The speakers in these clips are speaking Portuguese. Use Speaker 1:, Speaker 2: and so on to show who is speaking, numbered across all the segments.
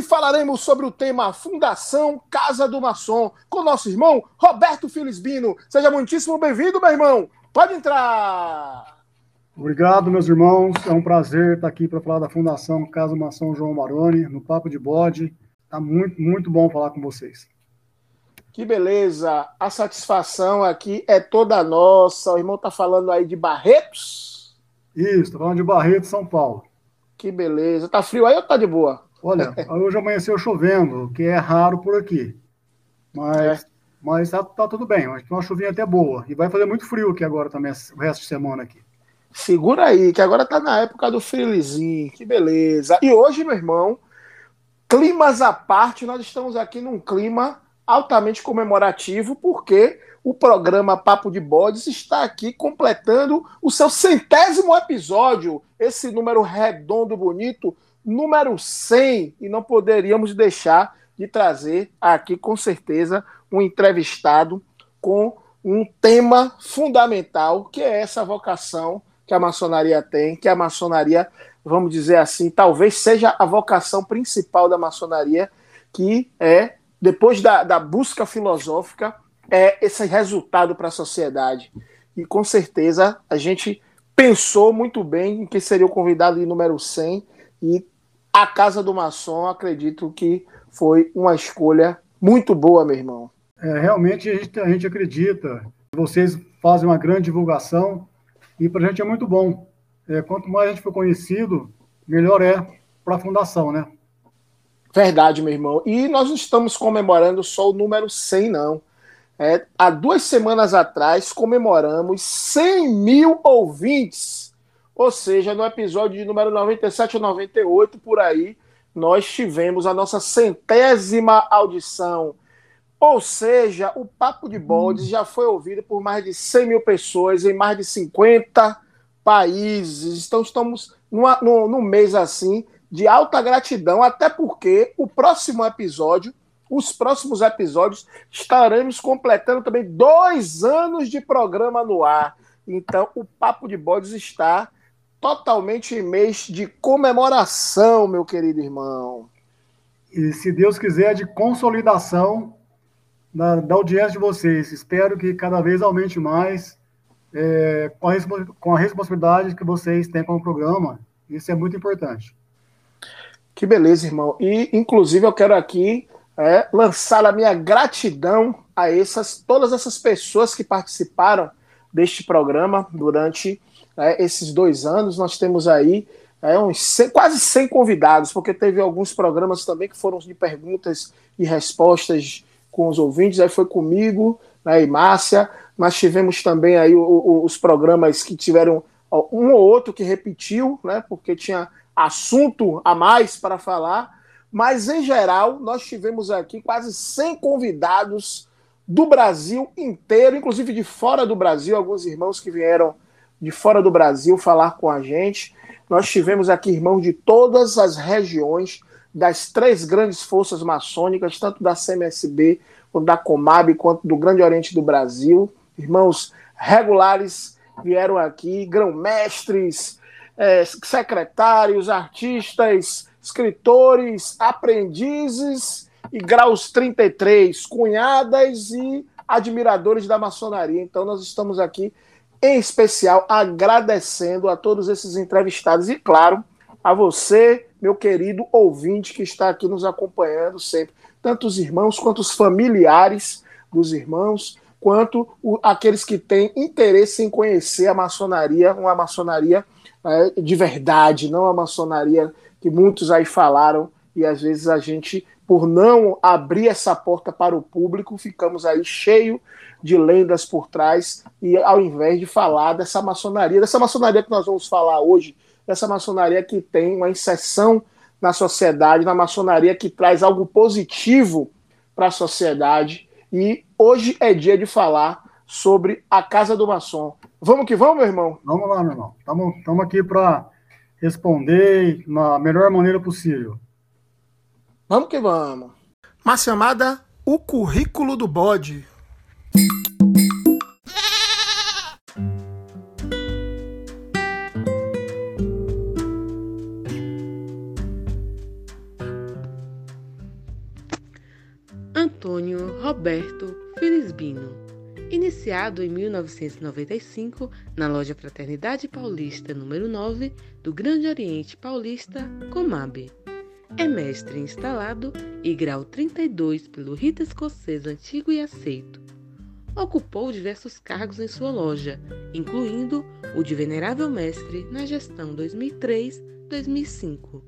Speaker 1: e falaremos sobre o tema Fundação Casa do Maçom com nosso irmão Roberto Filisbino. Seja muitíssimo bem-vindo, meu irmão. Pode entrar.
Speaker 2: Obrigado, meus irmãos. É um prazer estar aqui para falar da Fundação Casa do Maçom João Maroni, no Papo de Bode. Está muito, muito bom falar com vocês.
Speaker 1: Que beleza. A satisfação aqui é toda nossa. O irmão está falando aí de Barretos?
Speaker 2: Isso, estou falando de Barretos, São Paulo.
Speaker 1: Que beleza. Tá frio aí ou tá de boa?
Speaker 2: Olha, hoje amanheceu chovendo, que é raro por aqui. Mas, é. mas tá, tá, tudo bem. Acho que uma chuvinha até boa. E vai fazer muito frio aqui agora também, o resto de semana aqui.
Speaker 1: Segura aí, que agora tá na época do friozinho. Que beleza. E hoje, meu irmão, climas à parte, nós estamos aqui num clima altamente comemorativo, porque o programa Papo de Bodes está aqui completando o seu centésimo episódio. Esse número redondo, bonito, número 100 e não poderíamos deixar de trazer aqui, com certeza, um entrevistado com um tema fundamental, que é essa vocação que a maçonaria tem, que a maçonaria, vamos dizer assim, talvez seja a vocação principal da maçonaria, que é, depois da, da busca filosófica, é esse resultado para a sociedade. E com certeza a gente pensou muito bem em que seria o convidado de número 100 e a Casa do Maçom, acredito que foi uma escolha muito boa, meu irmão.
Speaker 2: É, realmente a gente, a gente acredita. Vocês fazem uma grande divulgação e para a gente é muito bom. É, quanto mais a gente for conhecido, melhor é para a fundação, né?
Speaker 1: Verdade, meu irmão. E nós não estamos comemorando só o número 100, não. É, há duas semanas atrás comemoramos 100 mil ouvintes ou seja, no episódio de número 97 ou 98, por aí, nós tivemos a nossa centésima audição. Ou seja, o Papo de Bodes já foi ouvido por mais de 100 mil pessoas em mais de 50 países. Então, estamos numa, num, num mês assim de alta gratidão, até porque o próximo episódio, os próximos episódios, estaremos completando também dois anos de programa no ar. Então, o Papo de Bodes está totalmente mês de comemoração, meu querido irmão.
Speaker 2: E se Deus quiser, de consolidação da, da audiência de vocês. Espero que cada vez aumente mais é, com, a, com a responsabilidade que vocês têm com o programa. Isso é muito importante.
Speaker 1: Que beleza, irmão. E, inclusive, eu quero aqui é, lançar a minha gratidão a essas, todas essas pessoas que participaram deste programa durante é, esses dois anos, nós temos aí é, uns 100, quase 100 convidados, porque teve alguns programas também que foram de perguntas e respostas com os ouvintes, aí foi comigo né, e Márcia, nós tivemos também aí o, o, os programas que tiveram um ou outro que repetiu, né, porque tinha assunto a mais para falar, mas em geral nós tivemos aqui quase 100 convidados do Brasil inteiro, inclusive de fora do Brasil, alguns irmãos que vieram de fora do Brasil falar com a gente. Nós tivemos aqui irmãos de todas as regiões das três grandes forças maçônicas, tanto da CMSB, quanto da Comab, quanto do Grande Oriente do Brasil. Irmãos regulares vieram aqui, grão-mestres, é, secretários, artistas, escritores, aprendizes e graus 33, cunhadas e admiradores da maçonaria. Então, nós estamos aqui em especial agradecendo a todos esses entrevistados e, claro, a você, meu querido ouvinte que está aqui nos acompanhando sempre, tanto os irmãos quanto os familiares dos irmãos, quanto o, aqueles que têm interesse em conhecer a maçonaria, uma maçonaria é, de verdade, não a maçonaria que muitos aí falaram e às vezes a gente, por não abrir essa porta para o público, ficamos aí cheio de lendas por trás, e ao invés de falar dessa maçonaria, dessa maçonaria que nós vamos falar hoje, dessa maçonaria que tem uma inserção na sociedade, na maçonaria que traz algo positivo para a sociedade. E hoje é dia de falar sobre a Casa do Maçom. Vamos que vamos, meu irmão?
Speaker 2: Vamos lá, meu irmão. Estamos aqui para responder na melhor maneira possível.
Speaker 1: Vamos que vamos. Uma chamada O Currículo do Bode.
Speaker 3: Antônio Roberto Felizbino. Iniciado em 1995 na loja Fraternidade Paulista número 9 do Grande Oriente Paulista, Comab. É mestre instalado e grau 32 pelo rito escocês antigo e aceito. Ocupou diversos cargos em sua loja, incluindo o de venerável mestre na gestão 2003-2005.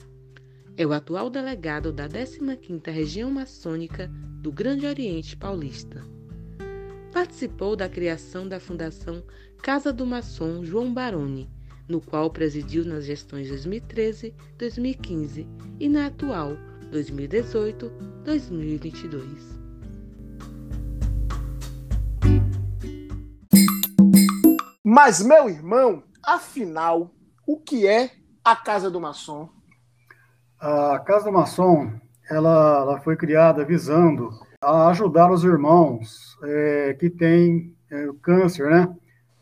Speaker 3: É o atual delegado da 15ª Região Maçônica do Grande Oriente Paulista. Participou da criação da Fundação Casa do Maçom João Baroni, no qual presidiu nas gestões 2013, 2015 e na atual 2018, 2022.
Speaker 1: Mas, meu irmão, afinal, o que é a Casa do Maçom?
Speaker 2: A Casa do Maçom ela, ela foi criada visando a ajudar os irmãos é, que têm é, câncer, né,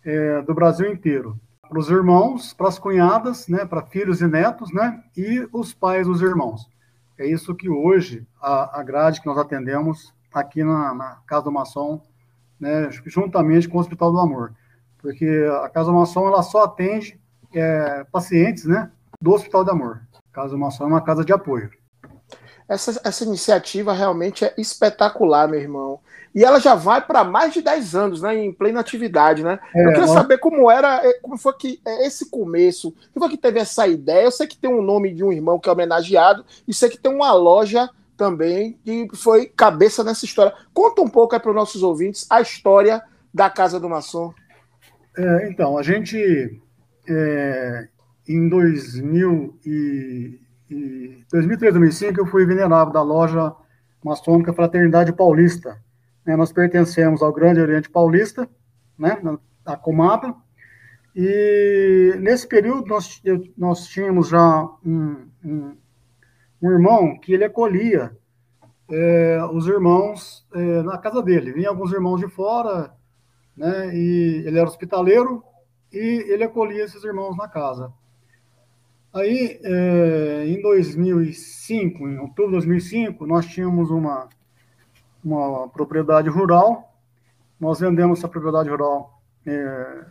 Speaker 2: é, do Brasil inteiro. Para os irmãos, para as cunhadas, né, para filhos e netos, né, e os pais dos irmãos. É isso que hoje a, a grade que nós atendemos aqui na, na Casa do Maçom, né, juntamente com o Hospital do Amor, porque a Casa do Maçom ela só atende é, pacientes, né, do Hospital do Amor. A Casa do Maçom é uma casa de apoio.
Speaker 1: Essa, essa iniciativa realmente é espetacular, meu irmão. E ela já vai para mais de 10 anos, né? Em plena atividade, né? É, eu queria saber como era, é, como foi que é, esse começo, que foi que teve essa ideia. Eu sei que tem um nome de um irmão que é homenageado, e sei que tem uma loja também que foi cabeça nessa história. Conta um pouco aí para os nossos ouvintes a história da Casa do Maçom.
Speaker 2: É, então, a gente é, em 2000 e em 2003, 2005, eu fui venerável da loja maçônica Fraternidade Paulista. Né, nós pertencemos ao Grande Oriente Paulista, né, a Comapa, e nesse período nós, eu, nós tínhamos já um, um, um, irmão que ele acolhia é, os irmãos é, na casa dele. Vinha alguns irmãos de fora, né, e ele era hospitaleiro, e ele acolhia esses irmãos na casa. Aí, é, em 2005, em outubro de 2005, nós tínhamos uma, uma propriedade rural. Nós vendemos essa propriedade rural é,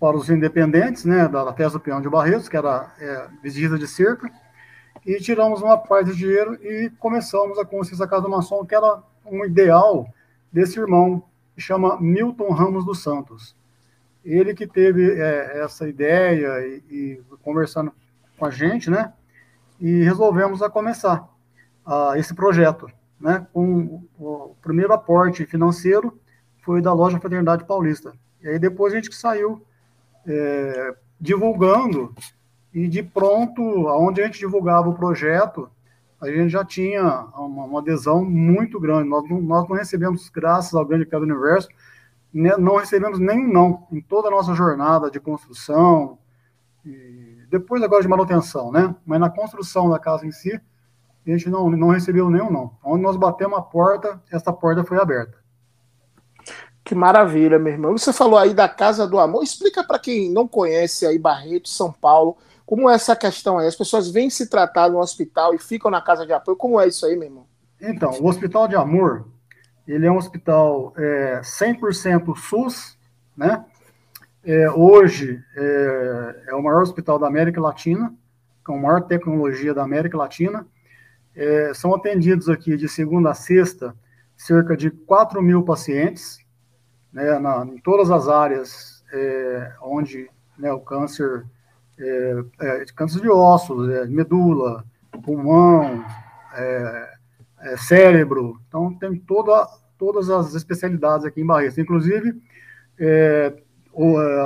Speaker 2: para os independentes, né, da Festa do Peão de Barretos, que era é, visita de cerca, e tiramos uma parte do dinheiro e começamos a construir essa Casa do Maçom, que era um ideal desse irmão, que chama Milton Ramos dos Santos ele que teve é, essa ideia e, e, conversando com a gente, né? E resolvemos a começar uh, esse projeto, né? Com o, o primeiro aporte financeiro foi da loja Fraternidade Paulista. E aí depois a gente saiu é, divulgando e de pronto, aonde a gente divulgava o projeto, a gente já tinha uma, uma adesão muito grande. Nós, nós não recebemos, graças ao grande do Universo, não recebemos nenhum não em toda a nossa jornada de construção, depois agora de manutenção, né? Mas na construção da casa em si, a gente não, não recebeu nenhum não. Onde nós batemos a porta, essa porta foi aberta.
Speaker 1: Que maravilha, meu irmão. Você falou aí da Casa do Amor. Explica para quem não conhece aí Barreto, São Paulo, como é essa questão aí? As pessoas vêm se tratar no hospital e ficam na casa de apoio. Como é isso aí, meu irmão?
Speaker 2: Então, o Hospital de Amor, ele é um hospital é, 100% SUS, né? É, hoje é, é, o maior hospital da América Latina, com a maior tecnologia da América Latina. É, são atendidos aqui de segunda a sexta cerca de 4 mil pacientes, né, na, em todas as áreas é, onde né, o câncer, é, é, câncer de ossos, medula, pulmão, cérebro, então tem toda, todas as especialidades aqui em Barretos, inclusive eh,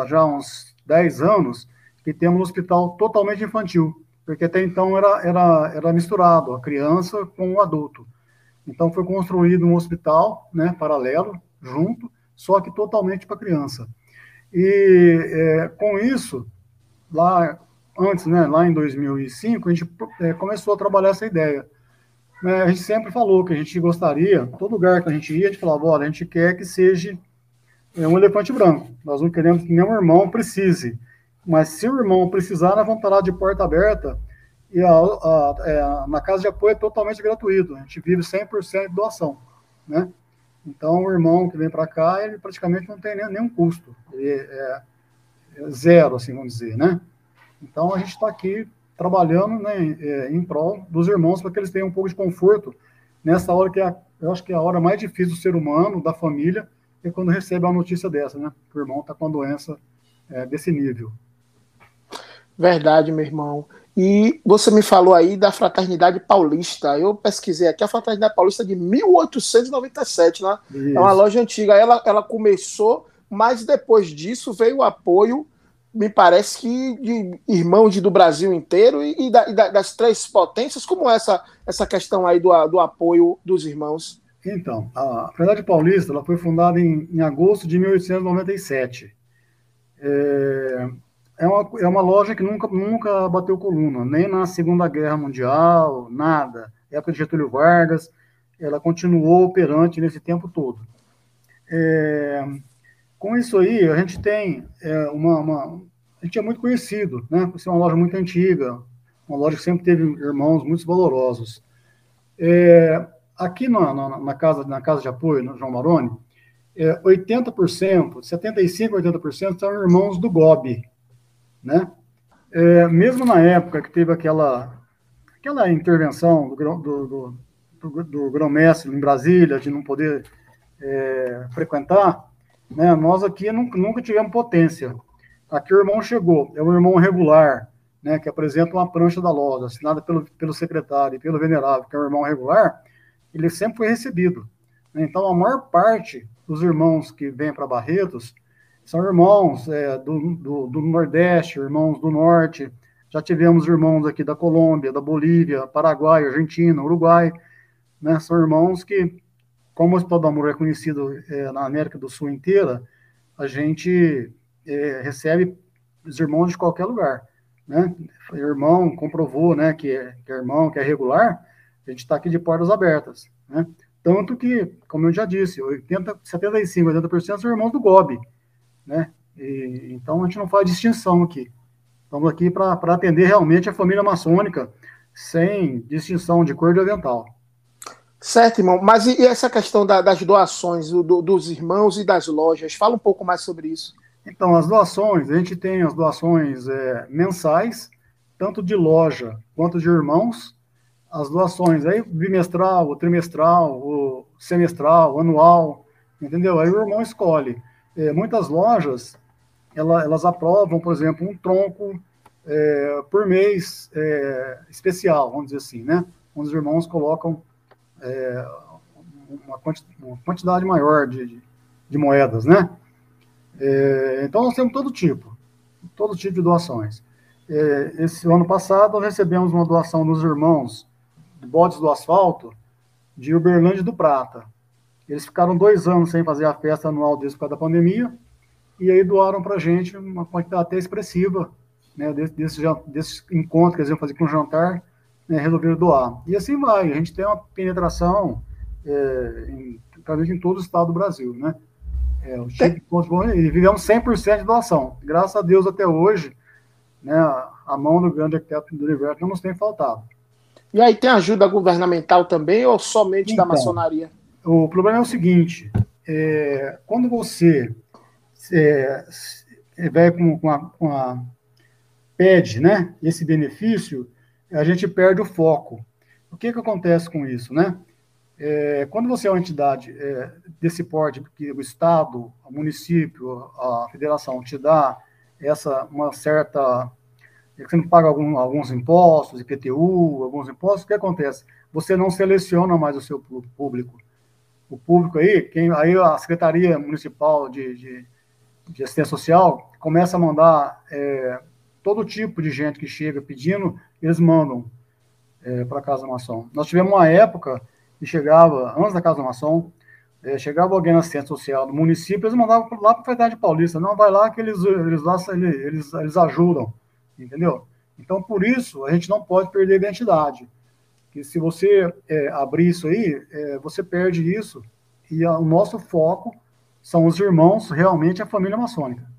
Speaker 2: já há uns 10 anos, que temos um hospital totalmente infantil, porque até então era, era, era misturado, a criança com o adulto. Então foi construído um hospital, né, paralelo, junto, só que totalmente para criança. E é, com isso, lá antes, né, lá em 2005, a gente é, começou a trabalhar essa ideia. É, a gente sempre falou que a gente gostaria, todo lugar que a gente ia, a gente falava, olha, a gente quer que seja é, um elefante branco. Nós não queremos que nenhum irmão precise. Mas se o irmão precisar, nós vamos estar lá de porta aberta e a, a, é, na casa de apoio é totalmente gratuito. A gente vive 100% de doação, né? Então, o irmão que vem para cá, ele praticamente não tem nenhum custo. Ele é, é zero, assim, vamos dizer, né? Então, a gente está aqui trabalhando né, é, em prol dos irmãos para que eles tenham um pouco de conforto nessa hora que é, eu acho que é a hora mais difícil do ser humano, da família, é quando recebe uma notícia dessa, né? Que o irmão está com a doença é, desse nível.
Speaker 1: Verdade, meu irmão. E você me falou aí da Fraternidade Paulista. Eu pesquisei aqui a Fraternidade Paulista de 1897, né? Isso. É uma loja antiga. Ela, ela começou, mas depois disso veio o apoio, me parece que de irmãos do Brasil inteiro e, e, da, e das três potências. Como essa, essa questão aí do, do apoio dos irmãos?
Speaker 2: Então, a Fraternidade Paulista ela foi fundada em, em agosto de 1897. É, é uma, é uma loja que nunca, nunca bateu coluna, nem na Segunda Guerra Mundial, nada. Época de Getúlio Vargas, ela continuou operante nesse tempo todo. É, com isso aí, a gente tem é, uma, uma, A gente é muito conhecido, né? Por ser uma loja muito antiga, uma loja que sempre teve irmãos muito valorosos. É, aqui na, na, na, casa, na casa de apoio, no João Maroni, é, 80%, 75%, 80% são irmãos do GOB, né? É, mesmo na época que teve aquela, aquela intervenção do, do, do, do, do grão-mestre em Brasília, de não poder é, frequentar, né, nós aqui nunca, nunca tivemos potência. Aqui o irmão chegou, é um irmão regular, né, que apresenta uma prancha da loja, assinada pelo, pelo secretário e pelo venerável, que é um irmão regular, ele sempre foi recebido. Então, a maior parte dos irmãos que vêm para Barretos são irmãos é, do, do, do, Nordeste, irmãos do Norte. Já tivemos irmãos aqui da Colômbia, da Bolívia, Paraguai, Argentina, Uruguai. Né? São irmãos que, como o Hospital do Amor é conhecido é, na América do Sul inteira, a gente é, recebe os irmãos de qualquer lugar. Né? O irmão comprovou né, que, é, que é irmão, que é regular, a gente está aqui de portas abertas. Né? Tanto que, como eu já disse, 80, 75, 80% são irmãos do GOB né? E, então a gente não faz distinção aqui. Estamos aqui para atender realmente a família maçônica, sem distinção de cor de avental.
Speaker 1: Certo, irmão. Mas e essa questão da, das doações do, dos irmãos e das lojas? Fala um pouco mais sobre isso.
Speaker 2: Então, as doações, a gente tem as doações é, mensais, tanto de loja quanto de irmãos. As doações aí, bimestral, trimestral, semestral, anual, entendeu? Aí o irmão escolhe é, muitas lojas ela, elas aprovam, por exemplo, um tronco é, por mês é, especial, vamos dizer assim, né? Onde os irmãos colocam é, uma, quantidade maior de, de, moedas, né? É, então, nós temos todo tipo, todo tipo de doações. É, esse ano passado, nós recebemos uma doação dos irmãos Bodes do Asfalto, de Uberlândia do Prata. Eles ficaram dois anos sem fazer a festa anual deles por causa da pandemia, e aí doaram para a gente uma quantidade até expressiva, né, desse, desse, desse encontro que eles iam fazer com o jantar, né, resolveram doar. E assim vai, a gente tem uma penetração é, em, praticamente em todo o estado do Brasil, né? É, o Chico e vivemos 100% de doação. Graças a Deus, até hoje, né, a mão do grande arquiteto do universo não nos tem faltado.
Speaker 1: E aí tem ajuda governamental também ou somente então, da maçonaria?
Speaker 2: O problema é o seguinte: é, quando você é, vai com, com, a, com a, pede né, esse benefício, a gente perde o foco. O que, que acontece com isso? Né? É, quando você é uma entidade é, desse porte, que o Estado, o município, a federação te dá essa uma certa. Você não paga algum, alguns impostos, IPTU, alguns impostos, o que acontece? Você não seleciona mais o seu público o público aí, quem, aí a Secretaria Municipal de, de, de Assistência Social começa a mandar é, todo tipo de gente que chega pedindo, eles mandam é, para a Casa Maçom. Nós tivemos uma época que chegava, antes da Casa do Maçom, é, chegava alguém na assistência social do município, eles mandavam lá para a Fraternidade Paulista, não, vai lá que eles, eles, lá, eles, eles ajudam, entendeu? Então, por isso, a gente não pode perder a identidade. Que se você é, abrir isso aí, é, você perde isso, e a, o nosso foco são os irmãos, realmente a família maçônica.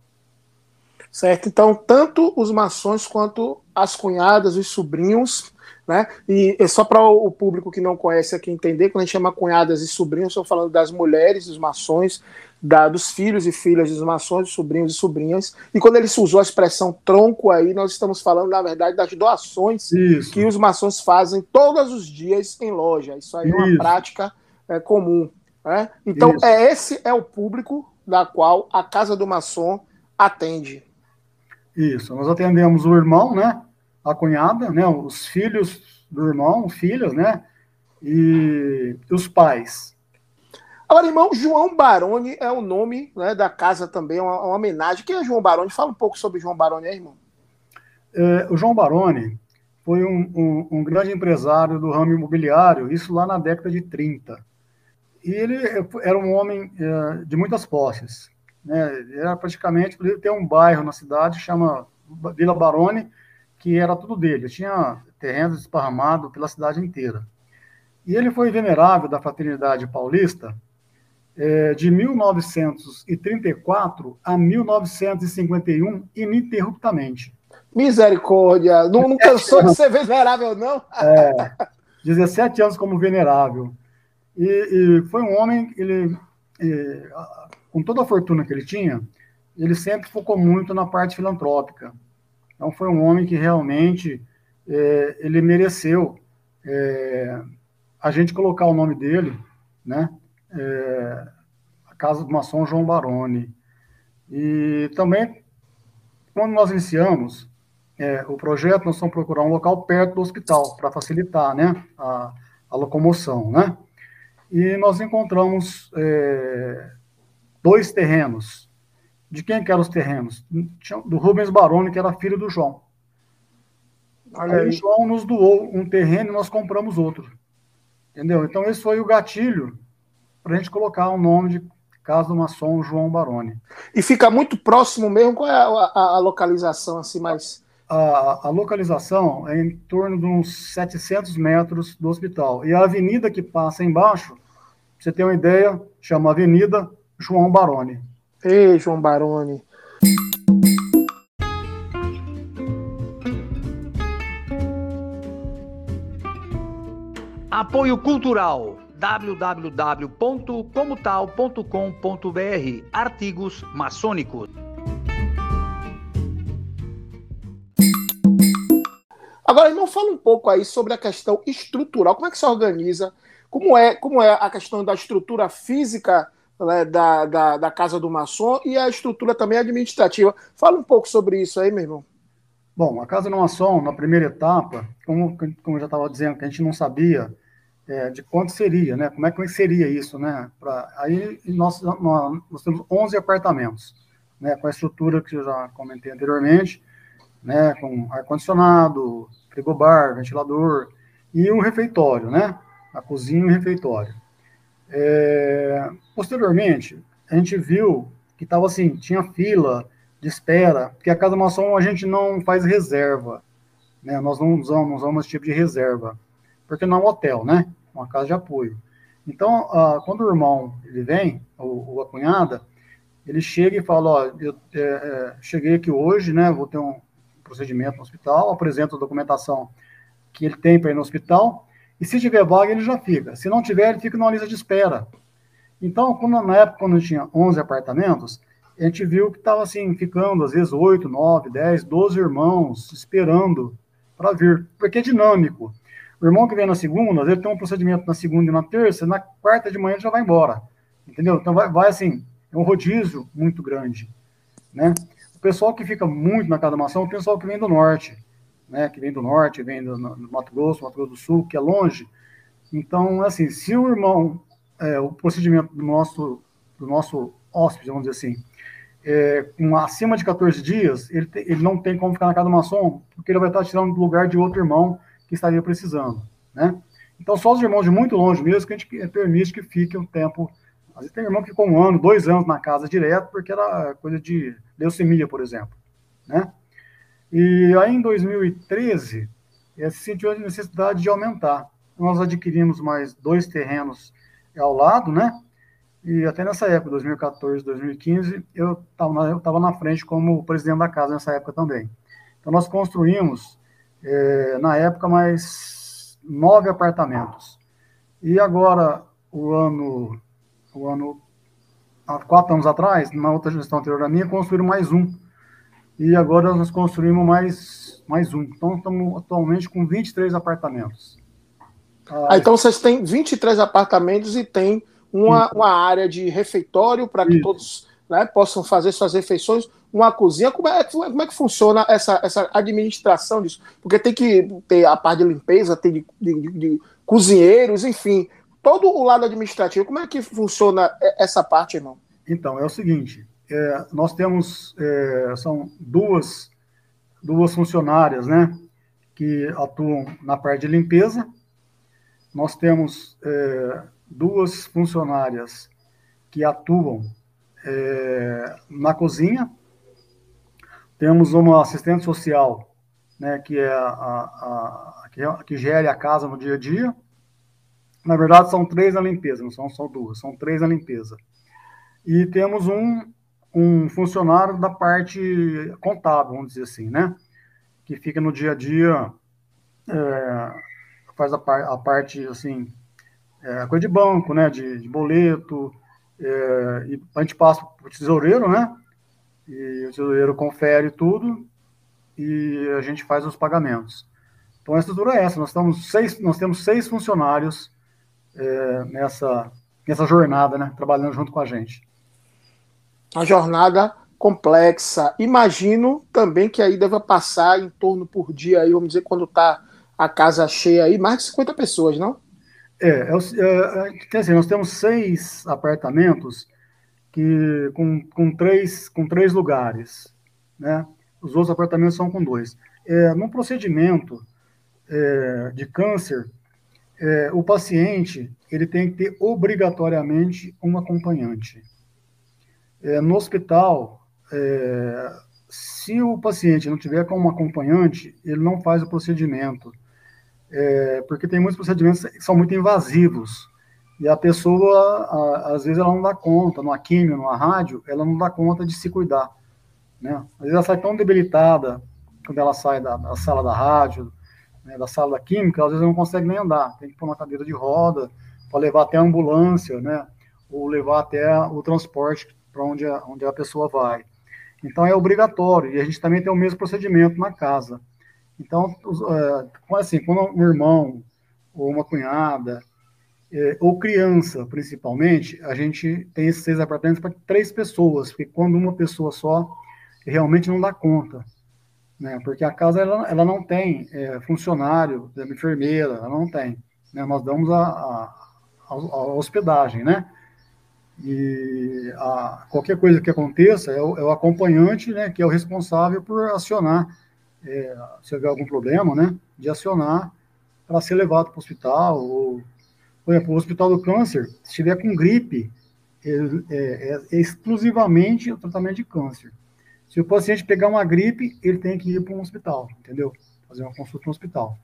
Speaker 1: Certo, então, tanto os maçons quanto as cunhadas, os sobrinhos, né? E é só para o público que não conhece aqui entender, quando a gente chama cunhadas e sobrinhos, estou falando das mulheres dos maçons, da, dos filhos e filhas dos maçons, dos sobrinhos e sobrinhas. E quando ele usou a expressão tronco aí, nós estamos falando, na verdade, das doações Isso. que os maçons fazem todos os dias em loja. Isso aí é uma Isso. prática é, comum. Né? Então, é, esse é o público da qual a Casa do Maçom atende.
Speaker 2: Isso, nós atendemos o irmão, né? a cunhada, né, os filhos do irmão, filhas, né, e os pais.
Speaker 1: Agora, irmão, João Baroni é o nome né, da casa também, uma, uma, homenagem. Quem é João Baroni? Fala um pouco sobre João Baroni aí, irmão.
Speaker 2: É, o João Baroni foi um, um, um, grande empresário do ramo imobiliário, isso lá na década de 30. E ele era um homem é, de muitas posses. Né? Era praticamente, tem um bairro na cidade, chama Vila Baroni, que era tudo dele. Tinha terrenos esparramados pela cidade inteira. E ele foi venerável da Fraternidade Paulista é, de 1934 a 1951, ininterruptamente.
Speaker 1: Misericórdia! Não, não cansou de ser venerável, não?
Speaker 2: É, 17 anos como venerável. E, e foi um homem, ele, e, com toda a fortuna que ele tinha, ele sempre focou muito na parte filantrópica. Então, foi um homem que realmente é, ele mereceu é, a gente colocar o nome dele, né? É, a Casa do Maçom João Baroni. E também, quando nós iniciamos é, o projeto, nós fomos procurar um local perto do hospital, para facilitar né, a, a, locomoção, né? E nós encontramos é, dois terrenos, de quem que eram os terrenos? Do Rubens Baroni, que era filho do João. Olha aí, o João nos doou um terreno e nós compramos outro. Entendeu? Então, esse foi o gatilho para a gente colocar o nome de Casa do Maçom João Baroni.
Speaker 1: E fica muito próximo mesmo? Qual é a, a, a localização assim mais...
Speaker 2: A, a, localização é em torno de uns 700 metros do hospital. E a avenida que passa embaixo, pra você ter uma ideia, chama Avenida João Baroni.
Speaker 1: Ei, João Baroni.
Speaker 4: Apoio Cultural www.comotal.com.br Artigos maçônicos.
Speaker 1: Agora, irmão, fala um pouco aí sobre a questão estrutural. Como é que se organiza? Como é, como é a questão da estrutura física né, da, da, da, Casa do Maçom e a estrutura também administrativa. Fala um pouco sobre isso aí, meu irmão.
Speaker 2: Bom, a Casa do Maçom, na primeira etapa, como, como eu já estava dizendo, que a gente não sabia é, de quanto seria, né? Como é que seria isso, né? Pra, aí nós, nós, temos 11 apartamentos, né? Com a estrutura que eu já comentei anteriormente, né? Com ar-condicionado, frigobar, ventilador e um refeitório, né? A cozinha e o refeitório. É, posteriormente, a gente viu que estava assim, tinha fila de espera, porque a Casa Maçom a gente não faz reserva, né? Nós não usamos, usamos esse tipo de reserva, porque não é um hotel, né? É uma casa de apoio. Então, quando o irmão ele vem, ou, ou, a cunhada, ele chega e fala, ó, eu é, é, cheguei aqui hoje, né? Vou ter um procedimento no hospital, apresenta a documentação que ele tem para ir no hospital, e se tiver vaga, ele já fica. Se não tiver, ele fica numa lista de espera. Então, quando, na época, quando tinha 11 apartamentos, a gente viu que estava assim, ficando, às vezes, 8, 9, 10, 12 irmãos esperando para vir, porque é dinâmico. O irmão que vem na segunda, às vezes tem um procedimento na segunda e na terça, na quarta de manhã ele já vai embora. Entendeu? Então, vai, vai assim, é um rodízio muito grande. Né? O pessoal que fica muito na maçã é o pessoal que vem do norte né, que vem do norte, vem do, do Mato Grosso, Mato Grosso do Sul, que é longe. Então, assim, se o irmão, é, o procedimento do nosso, do nosso hóspede, vamos dizer assim, é, com acima de 14 dias, ele, te, ele não tem como ficar na casa do maçom, porque ele vai estar tirando do lugar de outro irmão que estaria precisando, né? Então, só os irmãos de muito longe mesmo que a gente permite que fique um tempo. Às vezes tem irmão que ficou um ano, dois anos na casa direto, porque era coisa de leucemia, por exemplo. Né? E aí, em 2013, se sentiu a necessidade de aumentar. Nós adquirimos mais dois terrenos ao lado, né? E até nessa época, 2014, 2015, eu estava na frente como presidente da casa nessa época também. Então, nós construímos, é, na época, mais nove apartamentos. E agora, o ano, o ano, há quatro anos atrás, na outra gestão anterior da minha, construíram mais um. E agora nós construímos mais, mais um. Então, estamos atualmente com 23 apartamentos.
Speaker 1: Ah, então, vocês têm 23 apartamentos e tem uma, uma área de refeitório para que Isso. todos né, possam fazer suas refeições, uma cozinha. Como é, como é que funciona essa, essa administração disso? Porque tem que ter a parte de limpeza, tem de, de, de cozinheiros, enfim, todo o lado administrativo. Como é que funciona essa parte, irmão?
Speaker 2: Então, é o seguinte: é, nós temos é, são duas duas funcionárias, né, que atuam na parte de limpeza. Nós temos é, duas funcionárias que atuam é, na cozinha. Temos uma assistente social, né, que é a, a, a que, é, que gere a casa no dia a dia. Na verdade, são três na limpeza, não são só duas, são três na limpeza. E temos um, um funcionário da parte contábil, vamos dizer assim, né? Que fica no dia a dia, é, faz a, par, a parte, assim, é, coisa de banco, né, de, de boleto, é, e a gente passa para o tesoureiro, né, e o tesoureiro confere tudo e a gente faz os pagamentos. Então a estrutura é essa, nós, estamos seis, nós temos seis funcionários é, nessa, nessa jornada, né, trabalhando junto com a gente.
Speaker 1: Uma jornada complexa. Imagino também que aí deva passar em torno por dia, aí, vamos dizer, quando está a casa cheia aí, mais de 50 pessoas, não?
Speaker 2: É, é, é, é, quer dizer, nós temos seis apartamentos que, com, com, três, com três lugares, né? Os outros apartamentos são com dois. É, no procedimento é, de câncer, é, o paciente ele tem que ter obrigatoriamente um acompanhante. É, no hospital, é, se o paciente não tiver com um acompanhante, ele não faz o procedimento é, porque tem muitos procedimentos que são muito invasivos. E a pessoa, a, às vezes, ela não dá conta, numa químio, numa rádio, ela não dá conta de se cuidar. Né? Às vezes ela sai tão debilitada quando ela sai da, da sala da rádio, né, da sala da química, às vezes não consegue nem andar, tem que pôr uma cadeira de roda para levar até a ambulância, né? Ou levar até o transporte para onde, a, onde a pessoa vai. Então é obrigatório, e a gente também tem o mesmo procedimento na casa. Então, é, assim, quando um irmão ou uma cunhada, é, ou criança, principalmente, a gente tem esses seis apartamentos para três pessoas, porque quando uma pessoa só, realmente não dá conta. Né? Porque a casa ela, ela não tem é, funcionário, enfermeira, ela não tem. Né? Nós damos a, a, a, a hospedagem, né? E a, qualquer coisa que aconteça é o, é o acompanhante, né, que é o responsável por acionar é, se houver algum problema, né, de acionar para ser levado para o hospital. Ou, por exemplo, o Hospital do Câncer, se estiver com gripe, é, é, é, exclusivamente o tratamento de câncer. Se o paciente pegar uma gripe, ele tem que ir para um hospital, entendeu? Fazer uma consulta no hospital.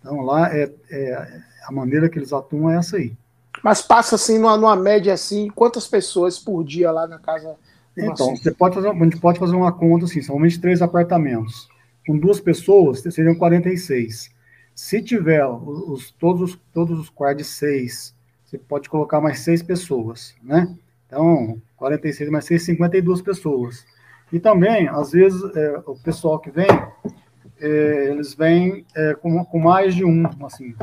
Speaker 2: Então, lá, é, é, a maneira que eles atuam é essa aí.
Speaker 1: Mas passa, assim, numa, numa média, assim, quantas pessoas por dia lá na casa?
Speaker 2: Então, você pode fazer, a gente pode fazer uma conta, assim, são somente três apartamentos com duas pessoas, seriam 46. Se tiver os, todos, todos os quartos de seis, você pode colocar mais seis pessoas, né? Então, 46 mais 6, 52 pessoas. E também, às vezes, é, o pessoal que vem, é, eles vêm é, com, com, mais de um, assim.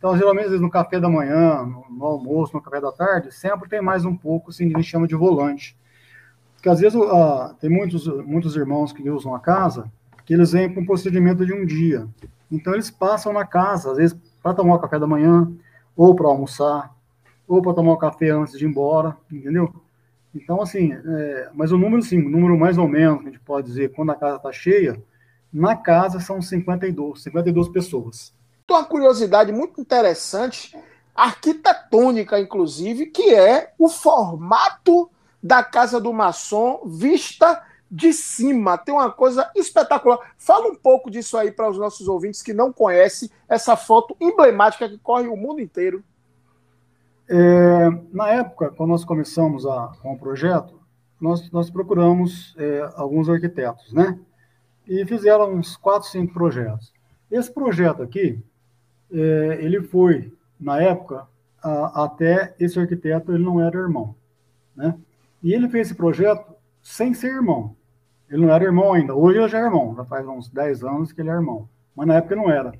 Speaker 2: Então, geralmente, vezes, no café da manhã, no, no, almoço, no café da tarde, sempre tem mais um pouco, assim, que a gente chama de volante. Porque, às vezes, uh, tem muitos, muitos irmãos que usam a casa, que eles vêm com um procedimento de um dia. Então, eles passam na casa, às vezes, para tomar o café da manhã, ou para almoçar, ou para tomar o café antes de ir embora, entendeu? Então, assim, é, mas o número, sim, o número mais ou menos, a gente pode dizer, quando a casa está cheia, na casa são 52, 52 pessoas.
Speaker 1: Uma curiosidade muito interessante, arquitetônica, inclusive, que é o formato da Casa do Maçom vista de cima. Tem uma coisa espetacular. Fala um pouco disso aí para os nossos ouvintes que não conhecem essa foto emblemática que corre o mundo inteiro.
Speaker 2: É, na época, quando nós começamos a, com o projeto, nós, nós procuramos é, alguns arquitetos, né? E fizeram uns quatro, cinco projetos. Esse projeto aqui, é, ele foi, na época, a, até esse arquiteto, ele não era irmão, né? E ele fez esse projeto sem ser irmão. Ele não era irmão ainda. Hoje ele já é irmão, já faz uns 10 anos que ele é irmão. Mas na época não era.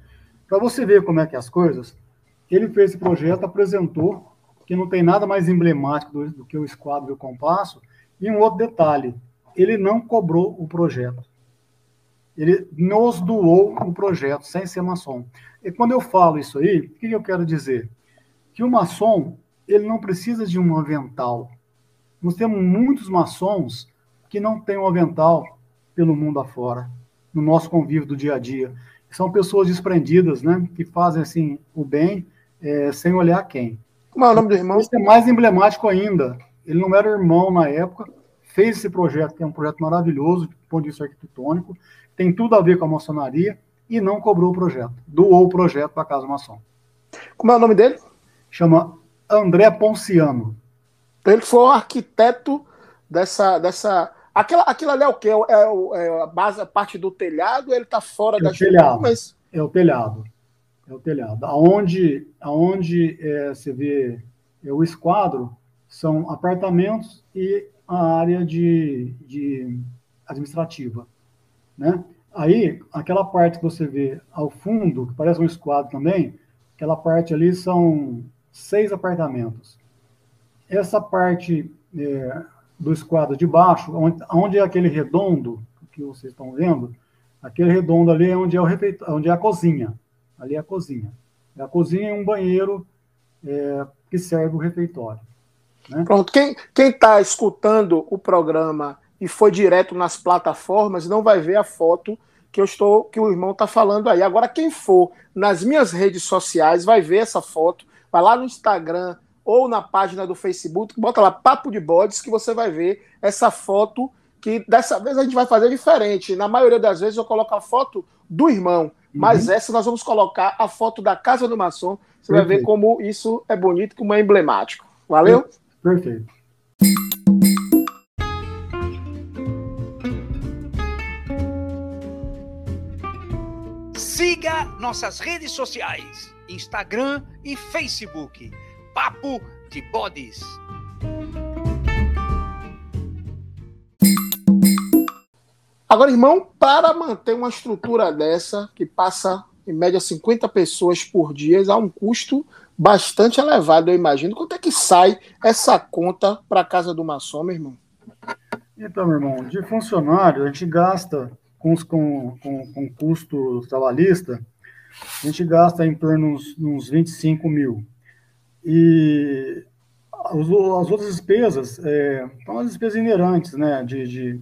Speaker 2: Para você ver como é que é as coisas, ele fez esse projeto, apresentou, que não tem nada mais emblemático do, do que o esquadro e o compasso. E um outro detalhe, ele não cobrou o projeto. Ele nos doou o projeto, sem ser maçom. E quando eu falo isso aí, o que eu quero dizer? Que o maçom, ele não precisa de um avental. Nós temos muitos maçons que não têm um avental pelo mundo afora, no nosso convívio do dia a dia. São pessoas desprendidas, né? Que fazem assim o bem é, sem olhar quem.
Speaker 1: Como é o nome do irmão?
Speaker 2: Isso é mais emblemático ainda. Ele não era irmão na época, fez esse projeto, que é um projeto maravilhoso, do ponto de vista arquitetônico, tem tudo a ver com a maçonaria, e não cobrou o projeto. Doou o projeto para a Casa Maçom.
Speaker 1: Como é o nome dele?
Speaker 2: Chama André Ponciano.
Speaker 1: Ele foi o arquiteto dessa, dessa Aquela, aquilo ali é o quê? É, é a base, a parte do telhado ele está fora
Speaker 2: é
Speaker 1: da
Speaker 2: telhado, mas... É o telhado. É o telhado. Aonde, aonde é, você vê é, o esquadro são apartamentos e a área de, de administrativa. Né? Aí, aquela parte que você vê ao fundo, que parece um esquadro também, aquela parte ali são seis apartamentos. Essa parte é, do esquadro de baixo, onde, onde é aquele redondo que vocês estão vendo, aquele redondo ali é onde é, o refeito, onde é a cozinha. Ali é a cozinha. A cozinha é um banheiro é, que serve o refeitório. Né?
Speaker 1: Pronto, quem está escutando o programa e foi direto nas plataformas não vai ver a foto que eu estou, que o irmão está falando aí. Agora, quem for nas minhas redes sociais vai ver essa foto, vai lá no Instagram, ou na página do Facebook, bota lá Papo de Bodes, que você vai ver essa foto que dessa vez a gente vai fazer diferente. Na maioria das vezes eu coloco a foto do irmão, uhum. mas essa nós vamos colocar a foto da Casa do Maçom. Você Perfeito. vai ver como isso é bonito, como é emblemático. Valeu?
Speaker 2: Perfeito.
Speaker 4: Siga nossas redes sociais, Instagram e Facebook Papo de Bodes.
Speaker 1: Agora, irmão, para manter uma estrutura dessa, que passa em média 50 pessoas por dia, há um custo bastante elevado, eu imagino. Quanto é que sai essa conta para a casa do maçom, meu irmão?
Speaker 2: Então, meu irmão, de funcionário, a gente gasta com, com, com, com custo trabalhista, a gente gasta em torno uns, uns 25 mil. E as, as outras despesas é, são as despesas inerentes, né, de, de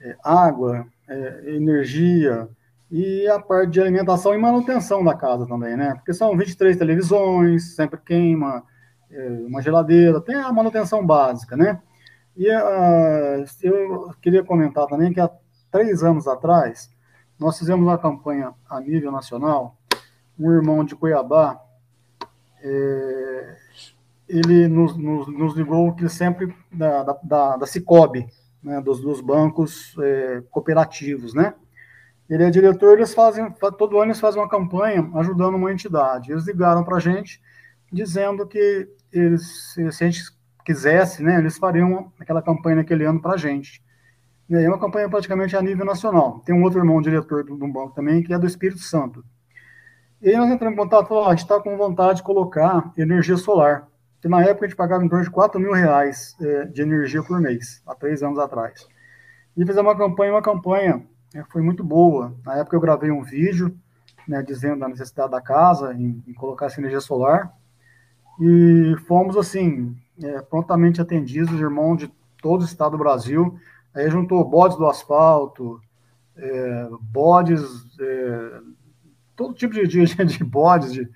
Speaker 2: é, água, é, energia e a parte de alimentação e manutenção da casa também, né, porque são 23 televisões, sempre queima, é, uma geladeira, tem a manutenção básica, né. E uh, eu queria comentar também que há três anos atrás, nós fizemos uma campanha a nível nacional, um irmão de Cuiabá, é, ele nos, nos, nos, ligou que sempre da, da, da Cicobi, né, dos, dos bancos é, cooperativos, né? Ele é diretor, eles fazem, todo ano eles fazem uma campanha ajudando uma entidade. Eles ligaram para a gente dizendo que eles, se a gente quisesse, né, eles fariam aquela campanha naquele ano para a gente. E aí é uma campanha praticamente a nível nacional. Tem um outro irmão diretor do, do banco também, que é do Espírito Santo. E aí nós entramos em contato e falamos, a gente está com vontade de colocar energia solar. Que na época a gente pagava em torno de 4 mil reais é, de energia por mês, há três anos atrás. E fizemos uma campanha, uma campanha é, foi muito boa. Na época eu gravei um vídeo né, dizendo a necessidade da casa em, em colocar essa energia solar. E fomos, assim, é, prontamente atendidos, irmãos de todo o estado do Brasil. Aí juntou bodes do asfalto, é, bodes é, todo tipo de, de, de bodes, de,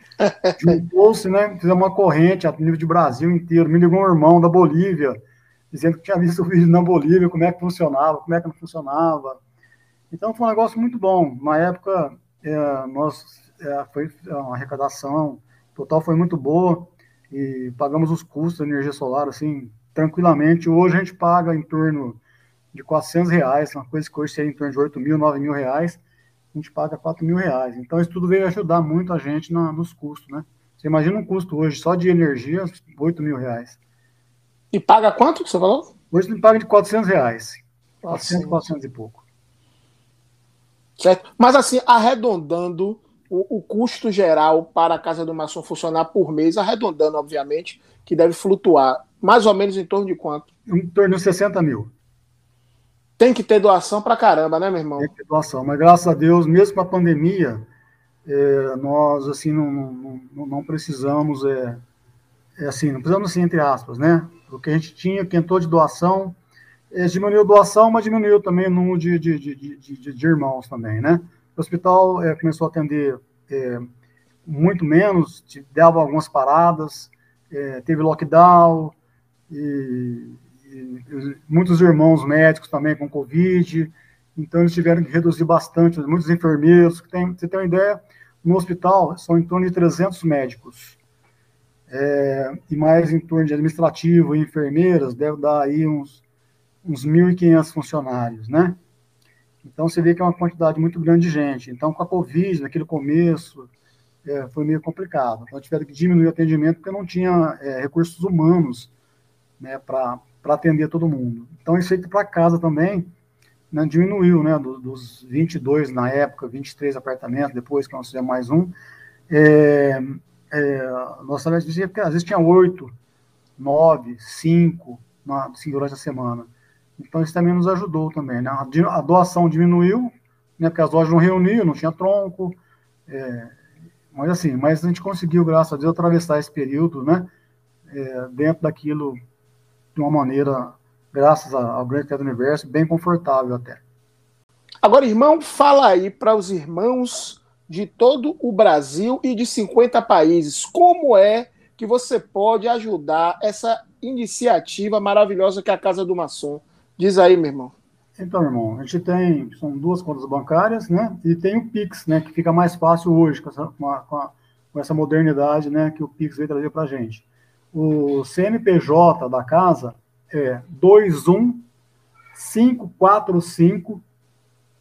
Speaker 2: post, né? Fizemos uma corrente a nível de Brasil inteiro. Me ligou um irmão da Bolívia, dizendo que tinha visto o vídeo na Bolívia, como é que funcionava, como é que não funcionava. Então foi um negócio muito bom. Na época, é, nós é, foi uma arrecadação total foi muito boa e pagamos os custos da energia solar assim tranquilamente. Hoje a gente paga em torno de 400 reais, uma coisa que hoje seria em torno de 8 mil, 9 mil reais, a gente paga 4 mil reais. Então isso tudo veio ajudar muito a gente na, nos custos, né? Você imagina um custo hoje só de energia, 8 mil reais.
Speaker 1: E paga quanto que você falou?
Speaker 2: Hoje ele paga de 400 reais. 400, 400 e pouco.
Speaker 1: Certo. Mas assim, arredondando o, o, custo geral para a casa do maçom funcionar por mês, arredondando, obviamente, que deve flutuar mais ou menos em torno de quanto?
Speaker 2: Em torno de 60 mil.
Speaker 1: Tem que ter doação para caramba, né, meu irmão?
Speaker 2: Tem que ter doação, mas graças a Deus, mesmo com a pandemia, é, nós assim não, não, não precisamos, é, é, assim, não precisamos assim, entre aspas, né? O que a gente tinha, tentou de doação, é, diminuiu doação, mas diminuiu também o número de, de, de, de, de irmãos também, né? O hospital é, começou a atender é, muito menos, dava algumas paradas, é, teve lockdown, e, e, muitos irmãos médicos também com Covid, então eles tiveram que reduzir bastante, muitos enfermeiros, tem, você tem uma ideia, no hospital são em torno de 300 médicos, é, e mais em torno de administrativo e enfermeiras, deve dar aí uns, uns 1.500 funcionários, né? Então você vê que é uma quantidade muito grande de gente. Então, com a Covid, naquele começo, é, foi meio complicado. Então, tiveram que diminuir o atendimento porque não tinha é, recursos humanos né, para atender todo mundo. Então, isso aí para casa também né, diminuiu, né, dos, dos 22 na época, 23 apartamentos, depois que nós fizemos mais um. É, é, nós às vezes tinha oito, nove, cinco assim, durante a semana. Então isso também nos ajudou também, né? A doação diminuiu, né? Porque as lojas não reuniam, não tinha tronco, é, mas assim, mas a gente conseguiu, graças a Deus, atravessar esse período, né? É, dentro daquilo de uma maneira, graças ao grande do universo, bem confortável até.
Speaker 1: Agora, irmão, fala aí para os irmãos de todo o Brasil e de 50 países, como é que você pode ajudar essa iniciativa maravilhosa que é a Casa do Maçom? Diz aí, meu irmão.
Speaker 2: Então, irmão, a gente tem, são duas contas bancárias, né? E tem o Pix, né? Que fica mais fácil hoje com essa, com, a, com essa modernidade, né? Que o Pix veio trazer para a gente. O CNPJ da casa é 21545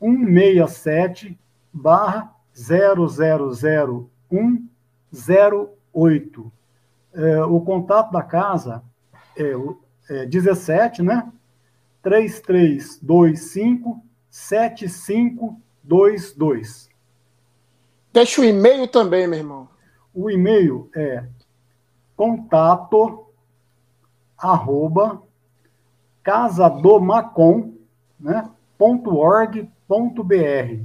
Speaker 2: 167 barra 000108. É, o contato da casa é, é 17, né? 3325 7522.
Speaker 1: Deixa o e-mail também, meu irmão.
Speaker 2: O e-mail é contato arroba casadomacom, né, ponto org, ponto br.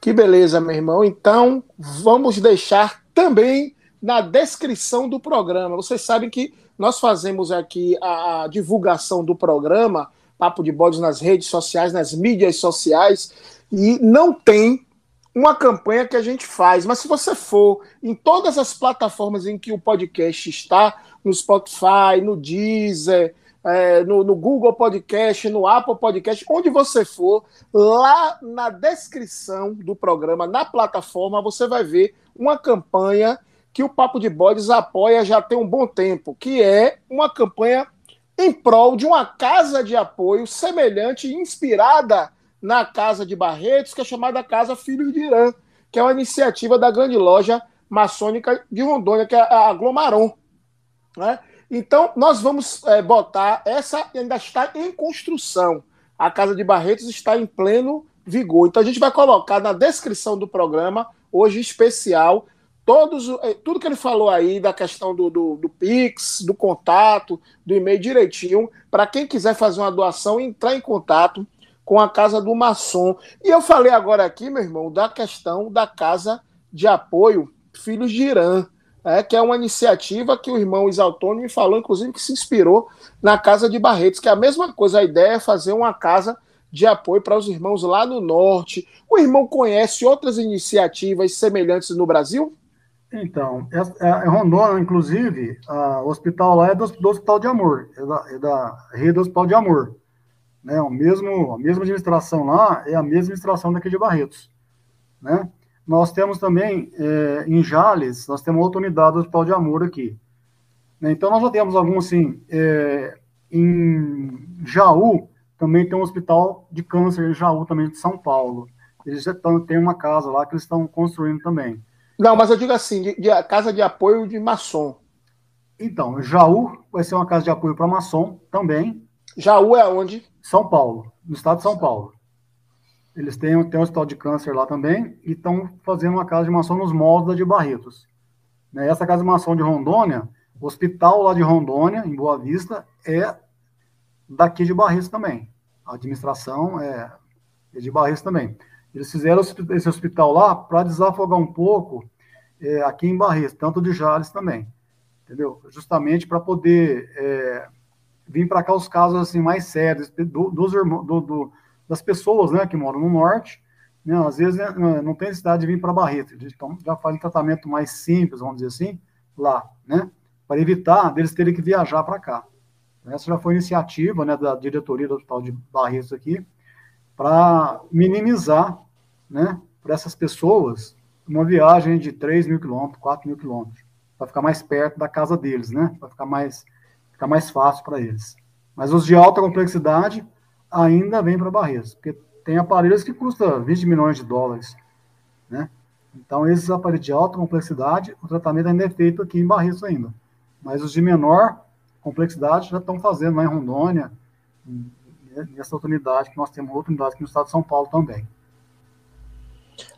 Speaker 1: Que beleza, meu irmão. Então, vamos deixar também na descrição do programa. Vocês sabem que nós fazemos aqui a, divulgação do programa Papo de Bodes nas redes sociais, nas mídias sociais, e não tem uma campanha que a gente faz. Mas se você for em todas as plataformas em que o podcast está, no Spotify, no Deezer, é, no, no, Google Podcast, no Apple Podcast, onde você for, lá na descrição do programa, na plataforma, você vai ver uma campanha que o Papo de Bodes apoia já tem um bom tempo, que é uma campanha em prol de uma casa de apoio semelhante e inspirada na Casa de Barretos, que é chamada Casa Filhos de Irã, que é uma iniciativa da grande loja maçônica de Rondônia, que é a Glomaron. Né? Então, nós vamos é, botar, essa ainda está em construção. A Casa de Barretos está em pleno vigor. Então, a gente vai colocar na descrição do programa, hoje especial, todos, eh, tudo que ele falou aí da questão do, do, do Pix, do contato, do e-mail direitinho, para quem quiser fazer uma doação, entrar em contato com a Casa do Maçom. E eu falei agora aqui, meu irmão, da questão da Casa de Apoio Filhos de Irã, é, que é uma iniciativa que o irmão Isaltônio me falou, inclusive, que se inspirou na Casa de Barretos, que é a mesma coisa, a ideia é fazer uma casa de apoio para os irmãos lá no norte. O irmão conhece outras iniciativas semelhantes no Brasil?
Speaker 2: Então, é, é Rondônia, inclusive, o hospital lá é do, do Hospital de Amor, é da, é da rede Hospital de Amor. Né? O mesmo, a mesma administração lá é a mesma administração daqui de Barretos. Né? Nós temos também, é, em Jales, nós temos outra unidade do Hospital de Amor aqui. Né? Então, nós já temos alguns, assim, é, em Jaú, também tem um hospital de câncer em Jaú, também de São Paulo. Eles já têm uma casa lá que eles estão construindo também.
Speaker 1: Não, mas eu digo assim, de, de casa de apoio de maçom.
Speaker 2: Então, Jaú vai ser uma casa de apoio para maçom também.
Speaker 1: Jaú é onde?
Speaker 2: São Paulo, no estado de São Paulo. Eles têm, têm um hospital de câncer lá também e estão fazendo uma casa de maçom nos moldes de Barretos. Né, essa casa de maçom de Rondônia, o hospital lá de Rondônia, em Boa Vista, é daqui de Barretos também. A administração é, é de Barretos também. Eles fizeram esse hospital lá para desafogar um pouco é, aqui em Barretos, tanto de Jales também, entendeu? Justamente para poder é, vir para cá os casos assim mais sérios do, dos do, do, das pessoas, né, que moram no norte, né, às vezes né, não tem necessidade de vir para Barretos, então já faz um tratamento mais simples, vamos dizer assim, lá, né, para evitar deles terem que viajar para cá. Essa já foi iniciativa né, da diretoria do Hospital de Barretos aqui, para minimizar né, para essas pessoas uma viagem de 3 mil quilômetros, 4 mil quilômetros, para ficar mais perto da casa deles, né, para ficar mais, ficar mais fácil para eles. Mas os de alta complexidade ainda vêm para Barretos, porque tem aparelhos que custam 20 milhões de dólares, né? Então, esses aparelhos de alta complexidade, o tratamento ainda é feito aqui em Barretos ainda. Mas os de menor complexidade já estão fazendo lá em Rondônia, nessa outra unidade, que nós temos outra unidade aqui no estado de São Paulo também.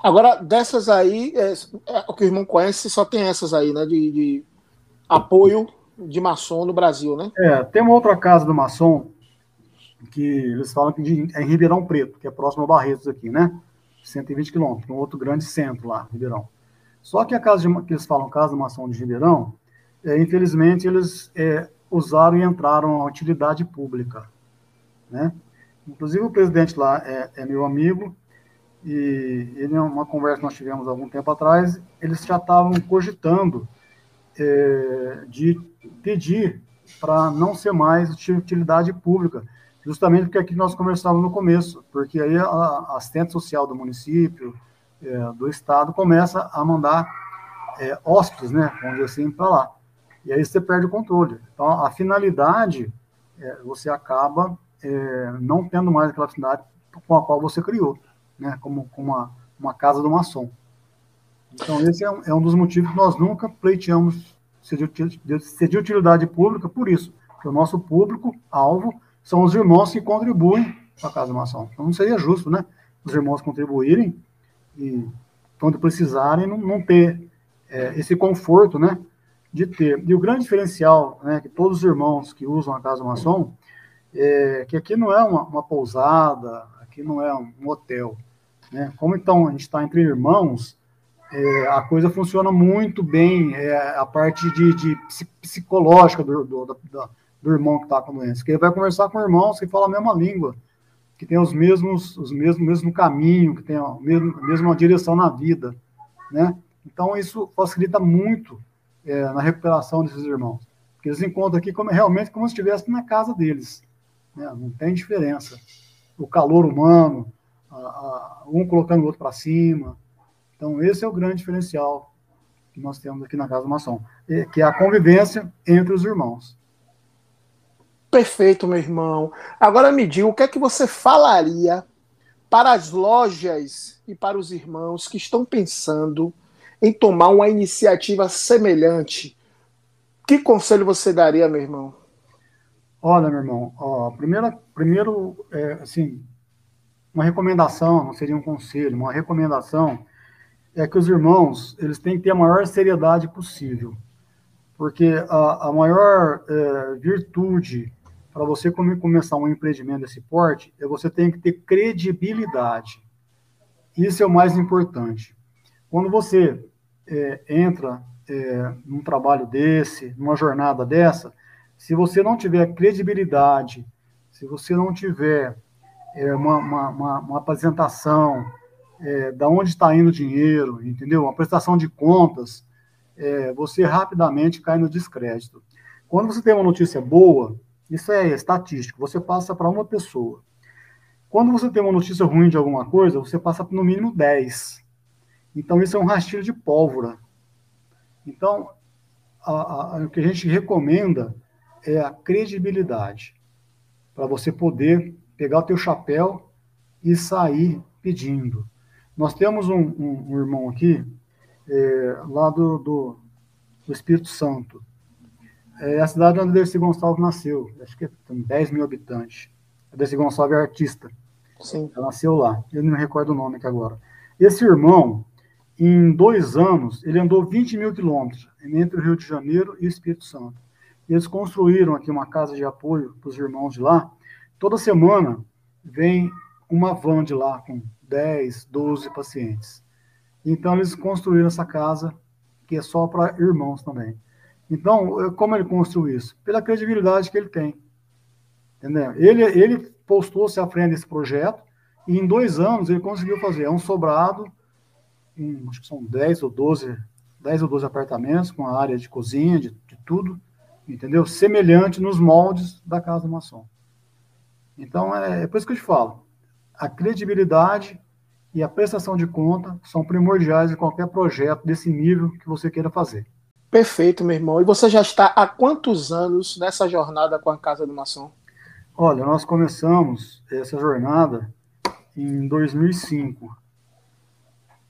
Speaker 1: Agora, dessas aí, é, é, o que o irmão conhece, só tem essas aí, né? De, de, apoio de maçom no Brasil, né?
Speaker 2: É, tem uma outra casa do maçom que eles falam que de, é em Ribeirão Preto, que é próximo a Barretos aqui, né? 120 quilômetros, um outro grande centro lá, Ribeirão. Só que a casa de, que eles falam casa do maçom de Ribeirão, é, infelizmente eles é, usaram e entraram à utilidade pública, né? Inclusive o presidente lá é, é meu amigo e ele uma conversa que nós tivemos algum tempo atrás, eles já estavam cogitando é, de pedir para não ser mais de utilidade pública, justamente porque aqui nós conversávamos no começo, porque aí a, a assistente social do município, é, do estado, começa a mandar é, hóspedes, né, vamos dizer assim, para lá. E aí você perde o controle. Então, a finalidade, é, você acaba é, não tendo mais aquela finalidade com a qual você criou, né? Como, como uma, uma casa do maçom. Então, esse é um, é um dos motivos que nós nunca pleiteamos ser de, utilidade pública, por isso, que o nosso público-alvo são os irmãos que contribuem para a casa do maçom. Então, não seria justo, né? Os irmãos contribuírem e, quando precisarem, não, não ter é, esse conforto, né? de ter. E o grande diferencial, né, que todos os irmãos que usam a Casa Maçom, é que aqui não é uma, uma pousada, aqui não é um hotel. Né? Como então a gente está entre irmãos, é, a coisa funciona muito bem, é, a parte de, de psicológica do, do, do, irmão que está com doença. Que ele vai conversar com irmãos que falam a mesma língua, que tem os mesmos, os mesmos, mesmo caminho, que tem a mesma, a mesma direção na vida, né? Então isso facilita muito é, na recuperação desses irmãos. Porque eles encontram aqui como, realmente como se estivessem na casa deles. Né? Não tem diferença. O calor humano, a, a, um colocando o outro para cima. Então, esse é o grande diferencial que nós temos aqui na Casa do Maçom, que é a convivência entre os irmãos.
Speaker 1: Perfeito, meu irmão. Agora me diga, o que é que você falaria para as lojas e para os irmãos que estão pensando em tomar uma iniciativa semelhante, que conselho você daria, meu irmão?
Speaker 2: Olha, meu irmão, ó, primeiro, primeiro é, assim, uma recomendação, não seria um conselho, uma recomendação é que os irmãos eles têm que ter a maior seriedade possível, porque a, a maior é, virtude para você começar um empreendimento desse porte é você tem que ter credibilidade. Isso é o mais importante. Quando você é, entra é, num trabalho desse, numa jornada dessa, se você não tiver credibilidade, se você não tiver é, uma, uma, uma, apresentação é, da onde está indo o dinheiro, entendeu? Uma prestação de contas, é, você rapidamente cai no descrédito. Quando você tem uma notícia boa, isso é estatístico, você passa para uma pessoa. Quando você tem uma notícia ruim de alguma coisa, você passa no mínimo 10. Então, isso é um rastilho de pólvora. Então, a, a, o que a gente recomenda é a credibilidade, para você poder pegar o teu chapéu e sair pedindo. Nós temos um, um, um irmão aqui, é, lá do, do, do, Espírito Santo. É a cidade onde Dercy Gonçalves nasceu, acho que tem 10 mil habitantes. A Dercy Gonçalves é artista. Sim. Ela nasceu lá, eu não me recordo o nome aqui agora. Esse irmão, em dois anos, ele andou 20 mil quilômetros entre o Rio de Janeiro e o Espírito Santo. E eles construíram aqui uma casa de apoio para os irmãos de lá. Toda semana vem uma van de lá com 10, 12 pacientes. Então, eles construíram essa casa, que é só para irmãos também. Então, como ele construiu isso? Pela credibilidade que ele tem. Entendeu? Ele, ele postou-se à frente desse projeto e em dois anos ele conseguiu fazer. É um sobrado, acho que são 10 ou 12, 10 ou 12 apartamentos, com a área de cozinha, de, de tudo, entendeu? Semelhante nos moldes da Casa Maçom. Então, é, é por isso que eu te falo a credibilidade e a prestação de conta são primordiais em qualquer projeto desse nível que você queira fazer.
Speaker 1: Perfeito, meu irmão. E você já está há quantos anos nessa jornada com a Casa do Maçom?
Speaker 2: Olha, nós começamos essa jornada em 2005.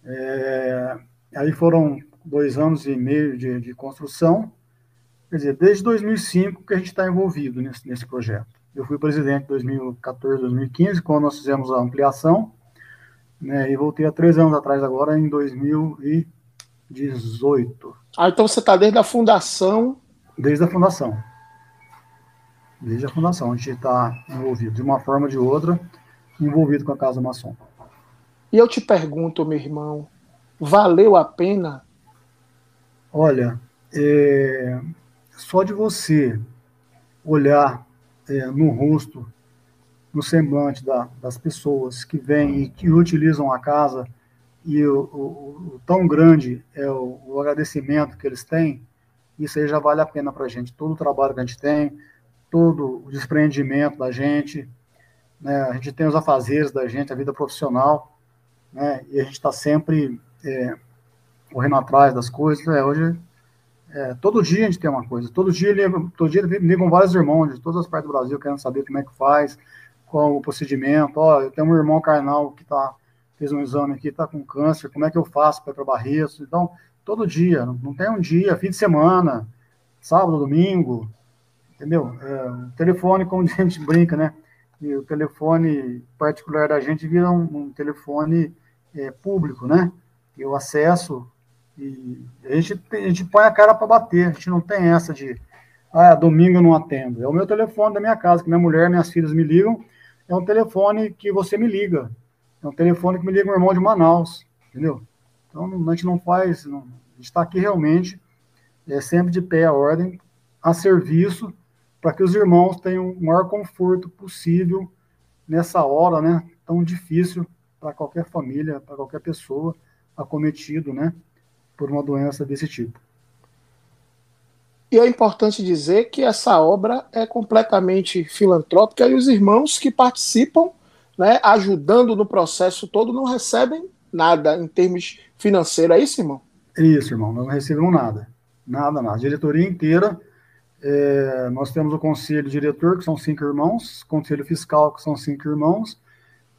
Speaker 2: É, aí foram dois anos e meio de, de, construção. Quer dizer, desde 2005 que a gente está envolvido nesse, nesse projeto. Eu fui presidente em 2014, 2015, quando nós fizemos a ampliação, né, e voltei há três anos atrás agora, em 2018.
Speaker 1: Ah, então você está desde a fundação?
Speaker 2: Desde a fundação. Desde a fundação, a gente está envolvido, de uma forma ou de outra, envolvido com a Casa Maçom.
Speaker 1: E eu te pergunto, meu irmão, valeu a pena?
Speaker 2: Olha, é, só de você olhar é, no rosto, no semblante da, das pessoas que vêm e que utilizam a casa, e o, o, o tão grande é o, o, agradecimento que eles têm, isso aí já vale a pena para a gente. Todo o trabalho que a gente tem, todo o despreendimento da gente, né, a gente tem os afazeres da gente, a vida profissional, né, e a gente está sempre é, correndo atrás das coisas. É, hoje é, todo dia a gente tem uma coisa, todo dia todo dia ligam vários irmãos de todas as partes do Brasil querendo saber como é que faz, qual o procedimento. Ó, eu tenho um irmão carnal que tá, fez um exame aqui, está com câncer, como é que eu faço para ir para Barretos? Então, todo dia, não, não, tem um dia, fim de semana, sábado, domingo, entendeu? É, o telefone, como a gente brinca, né? E o telefone particular da gente vira um, um telefone é, público, né? E o acesso e a gente, a gente põe a cara para bater, a gente não tem essa de, ah, domingo eu não atendo. É o meu telefone da minha casa, que minha mulher, minhas filhas me ligam, é um telefone que você me liga. É um telefone que me liga meu irmão de Manaus, entendeu? Então a gente não faz, não, a gente está aqui realmente é sempre de pé a ordem, a serviço, para que os irmãos tenham o maior conforto possível nessa hora, né, tão difícil para qualquer família, para qualquer pessoa acometido, né, por uma doença desse tipo.
Speaker 1: E é importante dizer que essa obra é completamente filantrópica e os irmãos que participam, né, ajudando no processo todo, não recebem nada em termos financeiros. É isso, irmão?
Speaker 2: Isso, irmão. Não recebemos nada. Nada, nada. A diretoria inteira. É, nós temos o conselho diretor, que são cinco irmãos, conselho fiscal, que são cinco irmãos,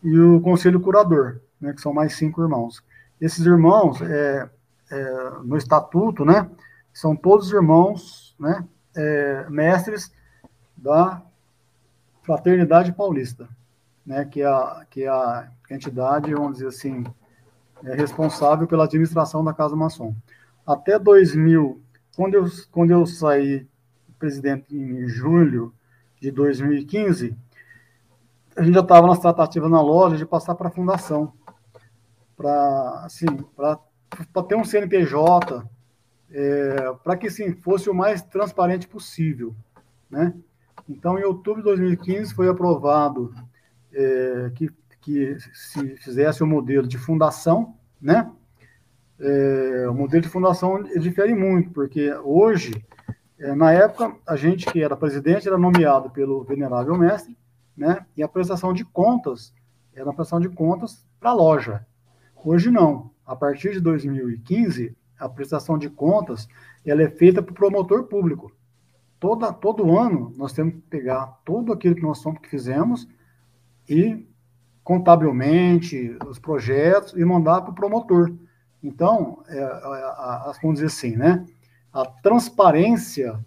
Speaker 2: e o conselho curador, né, que são mais cinco irmãos. Esses irmãos, é, é, no estatuto, né, são todos irmãos, né, é, mestres da Fraternidade Paulista, né, que é a, que é a entidade, vamos dizer assim, é responsável pela administração da Casa Maçom. Até 2000, quando eu, quando eu saí presidente em julho de 2015, a gente já estava nas tratativas na loja de passar para a fundação, para assim, para ter um CNPJ, é, para que sim, fosse o mais transparente possível. Né? Então, em outubro de 2015, foi aprovado é, que, que se fizesse o um modelo de fundação, né? É, o modelo de fundação difere muito, porque hoje, é, na época, a gente que era presidente era nomeado pelo venerável mestre, né? E a prestação de contas era a prestação de contas para a loja. Hoje não. A partir de 2015, a prestação de contas ela é feita para o promotor público. Toda, todo ano nós temos que pegar tudo aquilo que nós que fizemos e contabilmente os projetos e mandar para o promotor. Então, é, a, a, vamos dizer assim, né? A transparência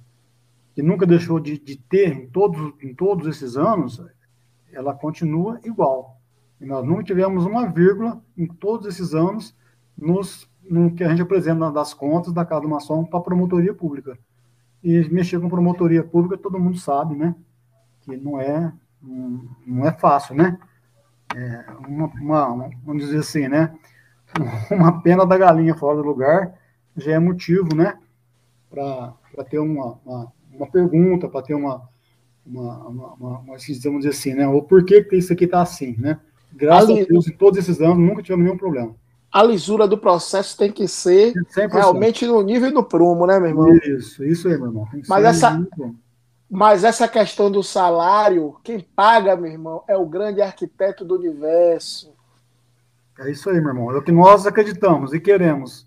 Speaker 2: que nunca deixou de, de, ter em todos, em todos esses anos, ela continua igual. E nós nunca tivemos uma vírgula em todos esses anos nos, no que a gente apresenta das contas da Casa do Maçom para a promotoria pública. E mexer com promotoria pública, todo mundo sabe, né? Que não é, não é fácil, né? É uma, uma, uma, vamos dizer assim, né? Uma pena da galinha fora do lugar já é motivo, né? Para ter uma, uma, uma pergunta, para ter uma, uma, uma, uma, uma, vamos dizer assim, né? Ou por que, que isso aqui está assim, né? Graças a Deus, em todos esses anos, nunca tivemos nenhum problema.
Speaker 1: A lisura do processo tem que ser 100%. realmente no nível do prumo, né, meu irmão?
Speaker 2: Isso, isso aí, meu irmão.
Speaker 1: Mas essa, mas essa questão do salário, quem paga, meu irmão, é o grande arquiteto do universo.
Speaker 2: É isso aí, meu irmão. É o que nós acreditamos e queremos.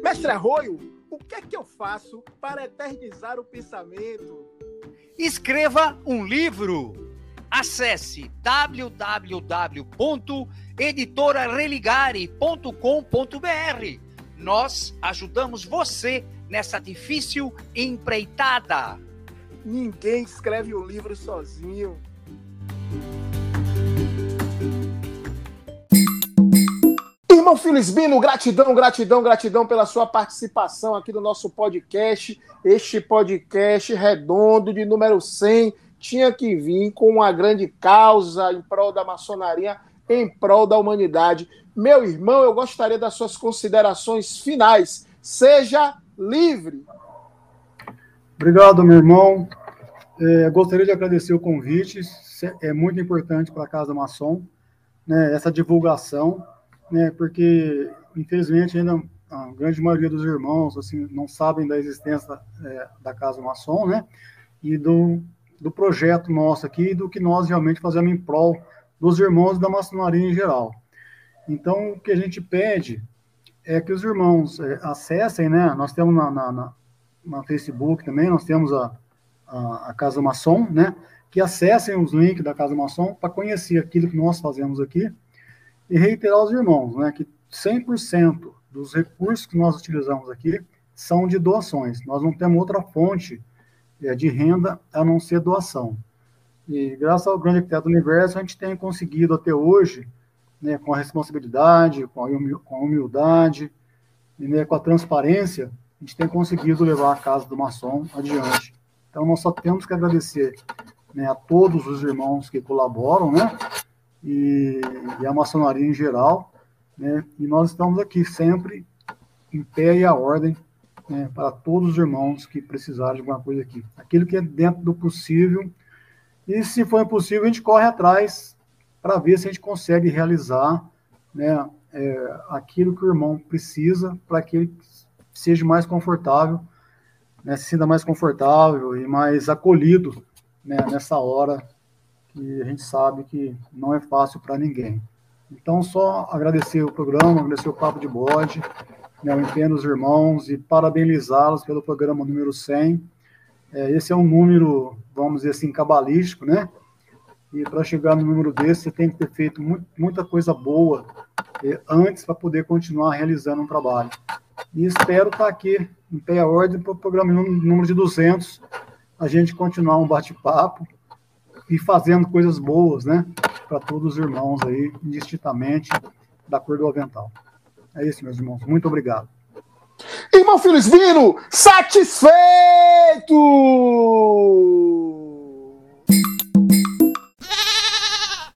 Speaker 1: Mestre Arroio, o que é que eu faço para eternizar o pensamento?
Speaker 4: Escreva um livro. Acesse www.editorareligare.com.br. Nós ajudamos você nessa difícil empreitada.
Speaker 1: Ninguém escreve um livro sozinho. Irmão Filisbino, gratidão, gratidão, gratidão pela sua participação aqui no nosso podcast. Este podcast redondo de número 100 tinha que vir com uma grande causa em prol da maçonaria, em prol da humanidade. Meu irmão, eu gostaria das suas considerações finais. Seja livre.
Speaker 2: Obrigado, meu irmão. É, gostaria de agradecer o convite. É muito importante para a Casa Maçom né, essa divulgação né, porque infelizmente ainda a grande maioria dos irmãos assim não sabem da existência é, da Casa Maçom, né, e do, do projeto nosso aqui, do que nós realmente fazemos em prol dos irmãos da maçonaria em geral. Então, o que a gente pede é que os irmãos é, acessem, né, nós temos na, na, na, Facebook também, nós temos a, a, a Casa Maçom, né, que acessem os links da Casa Maçom para conhecer aquilo que nós fazemos aqui, e reiterar aos irmãos né, que 100% dos recursos que nós utilizamos aqui são de doações. Nós não temos outra fonte é, de renda a não ser doação. E graças ao grande arquiteto do universo, a gente tem conseguido até hoje, né, com a responsabilidade, com a humildade, e, né, com a transparência, a gente tem conseguido levar a casa do maçom adiante. Então, nós só temos que agradecer né, a todos os irmãos que colaboram, né, e, e a maçonaria em geral, né? E nós estamos aqui sempre em pé e a ordem né, para todos os irmãos que precisarem de alguma coisa aqui. Aquilo que é dentro do possível. E se for impossível, a gente corre atrás para ver se a gente consegue realizar né, é, aquilo que o irmão precisa para que ele seja mais confortável, né, se sinta mais confortável e mais acolhido né, nessa hora que a gente sabe que não é fácil para ninguém. Então, só agradecer o programa, agradecer o Papo de Bode, né, eu entendo os irmãos e parabenizá-los pelo programa número 100. É, esse é um número, vamos dizer assim, cabalístico, né? E para chegar no número desse, você tem que ter feito muita coisa boa é, antes para poder continuar realizando um trabalho. E espero estar tá aqui em pé a ordem para o programa número de 200, a gente continuar um bate-papo e fazendo coisas boas, né? Para todos os irmãos aí, indistintamente da cor do avental. É isso, meus irmãos. Muito obrigado.
Speaker 1: Irmão Filisvino, satisfeito!